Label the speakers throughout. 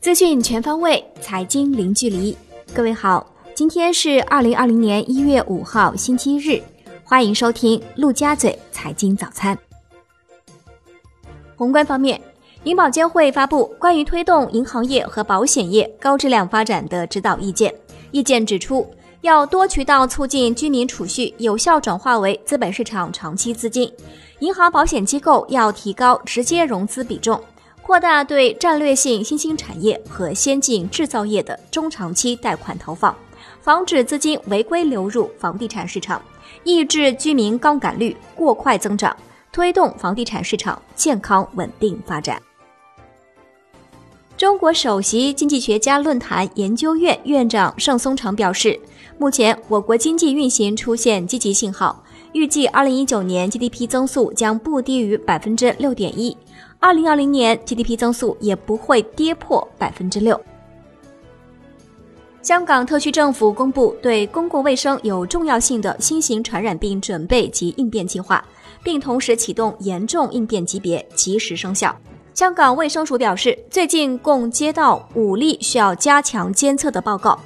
Speaker 1: 资讯全方位，财经零距离。各位好，今天是二零二零年一月五号，星期日，欢迎收听陆家嘴财经早餐。宏观方面，银保监会发布关于推动银行业和保险业高质量发展的指导意见。意见指出，要多渠道促进居民储蓄有效转化为资本市场长期资金，银行保险机构要提高直接融资比重，扩大对战略性新兴产业和先进制造业的中长期贷款投放，防止资金违规流入房地产市场，抑制居民杠杆率过快增长。推动房地产市场健康稳定发展。中国首席经济学家论坛研究院院长盛松成表示，目前我国经济运行出现积极信号，预计二零一九年 GDP 增速将不低于百分之六点一，二零二零年 GDP 增速也不会跌破百分之六。香港特区政府公布对公共卫生有重要性的新型传染病准备及应变计划。并同时启动严重应变级别，及时生效。香港卫生署表示，最近共接到五例需要加强监测的报告，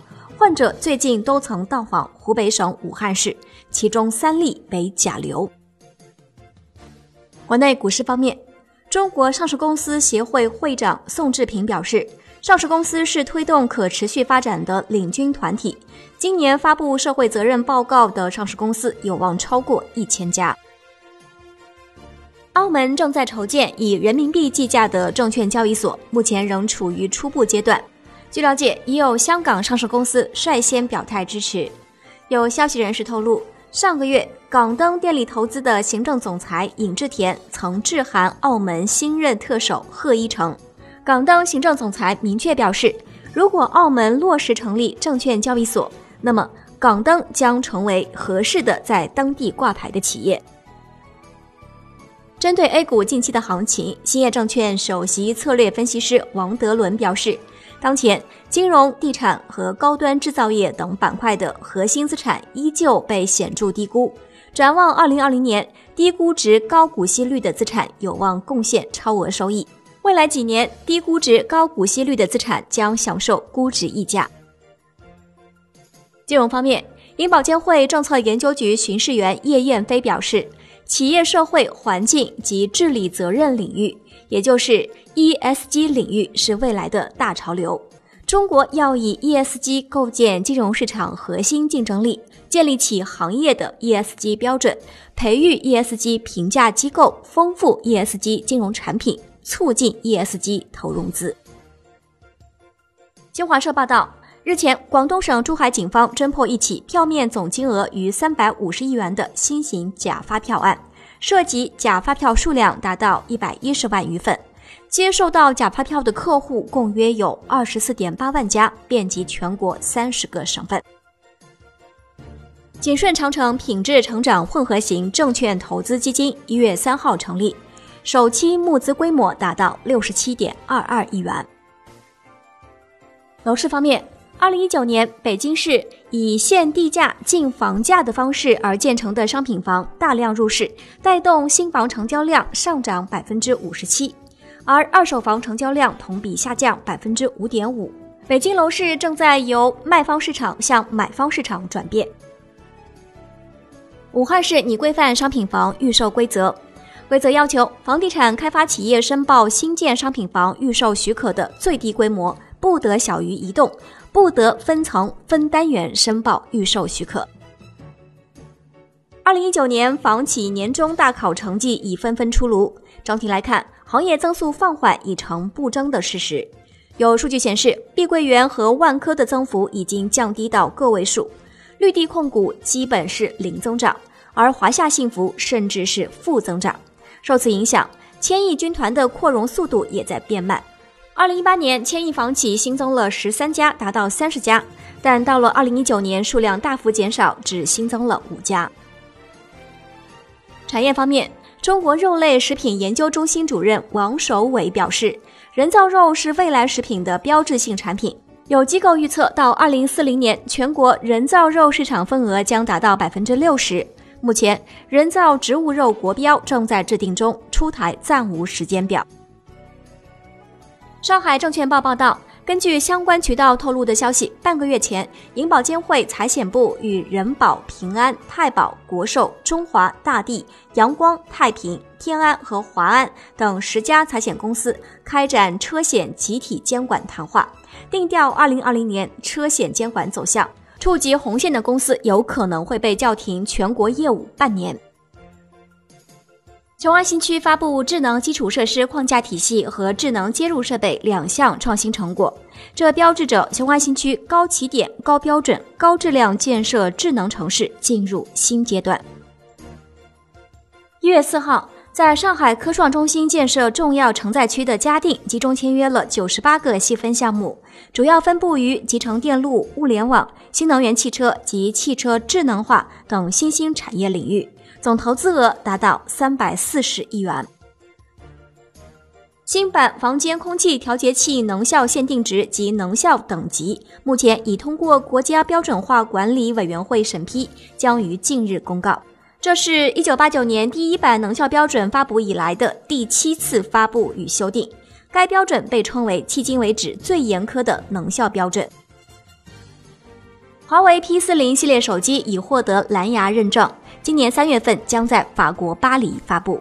Speaker 1: 患者最近都曾到访湖北省武汉市，其中三例为甲流。国内股市方面，中国上市公司协会会长宋志平表示，上市公司是推动可持续发展的领军团体，今年发布社会责任报告的上市公司有望超过一千家。澳门正在筹建以人民币计价的证券交易所，目前仍处于初步阶段。据了解，已有香港上市公司率先表态支持。有消息人士透露，上个月港灯电力投资的行政总裁尹志田曾致函澳门新任特首贺一诚。港灯行政总裁明确表示，如果澳门落实成立证券交易所，那么港灯将成为合适的在当地挂牌的企业。针对 A 股近期的行情，兴业证券首席策略分析师王德伦表示，当前金融、地产和高端制造业等板块的核心资产依旧被显著低估。展望2020年，低估值、高股息率的资产有望贡献超额收益。未来几年，低估值、高股息率的资产将享受估值溢价。金融方面，银保监会政策研究局巡视员叶燕飞表示。企业社会环境及治理责任领域，也就是 ESG 领域，是未来的大潮流。中国要以 ESG 构建金融市场核心竞争力，建立起行业的 ESG 标准，培育 ESG 评价机构，丰富 ESG 金融产品，促进 ESG 投融资。新华社报道。日前，广东省珠海警方侦破一起票面总金额逾三百五十亿元的新型假发票案，涉及假发票数量达到一百一十万余份，接受到假发票的客户共约有二十四点八万家，遍及全国三十个省份。景顺长城品质成长混合型证券投资基金一月三号成立，首期募资规模达到六十七点二二亿元。楼市方面。二零一九年，北京市以限地价、净房价的方式而建成的商品房大量入市，带动新房成交量上涨百分之五十七，而二手房成交量同比下降百分之五点五。北京楼市正在由卖方市场向买方市场转变。武汉市拟规范商品房预售规则，规则要求房地产开发企业申报新建商品房预售许可的最低规模不得小于一栋。不得分层分单元申报预售许可。二零一九年房企年终大考成绩已纷纷出炉，整体来看，行业增速放缓已成不争的事实。有数据显示，碧桂园和万科的增幅已经降低到个位数，绿地控股基本是零增长，而华夏幸福甚至是负增长。受此影响，千亿军团的扩容速度也在变慢。二零一八年，千亿房企新增了十三家，达到三十家，但到了二零一九年，数量大幅减少，只新增了五家。产业方面，中国肉类食品研究中心主任王守伟表示，人造肉是未来食品的标志性产品。有机构预测，到二零四零年，全国人造肉市场份额将达到百分之六十。目前，人造植物肉国标正在制定中，出台暂无时间表。上海证券报报道。根据相关渠道透露的消息，半个月前，银保监会财险部与人保、平安、太保、国寿、中华、大地、阳光、太平、天安和华安等十家财险公司开展车险集体监管谈话，定调2020年车险监管走向。触及红线的公司有可能会被叫停全国业务半年。雄安新区发布智能基础设施框架体系和智能接入设备两项创新成果，这标志着雄安新区高起点、高标准、高质量建设智能城市进入新阶段。一月四号，在上海科创中心建设重要承载区的嘉定，集中签约了九十八个细分项目，主要分布于集成电路、物联网、新能源汽车及汽车智能化等新兴产业领域。总投资额达到三百四十亿元。新版房间空气调节器能效限定值及能效等级目前已通过国家标准化管理委员会审批，将于近日公告。这是一九八九年第一版能效标准发布以来的第七次发布与修订。该标准被称为迄今为止最严苛的能效标准。华为 P 四零系列手机已获得蓝牙认证。今年三月份将在法国巴黎发布。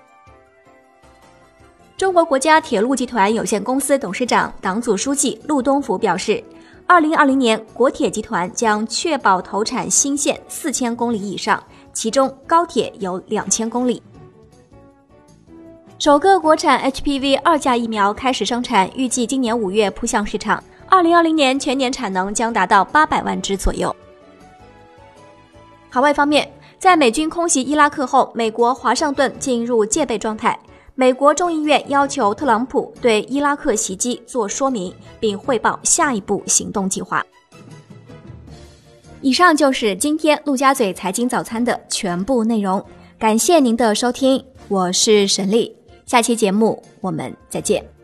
Speaker 1: 中国国家铁路集团有限公司董事长、党组书记陆东福表示，二零二零年国铁集团将确保投产新线四千公里以上，其中高铁有两千公里。首个国产 HPV 二价疫苗开始生产，预计今年五月扑向市场，二零二零年全年产能将达到八百万只左右。海外方面。在美军空袭伊拉克后，美国华盛顿进入戒备状态。美国众议院要求特朗普对伊拉克袭击做说明，并汇报下一步行动计划。以上就是今天陆家嘴财经早餐的全部内容，感谢您的收听，我是沈丽，下期节目我们再见。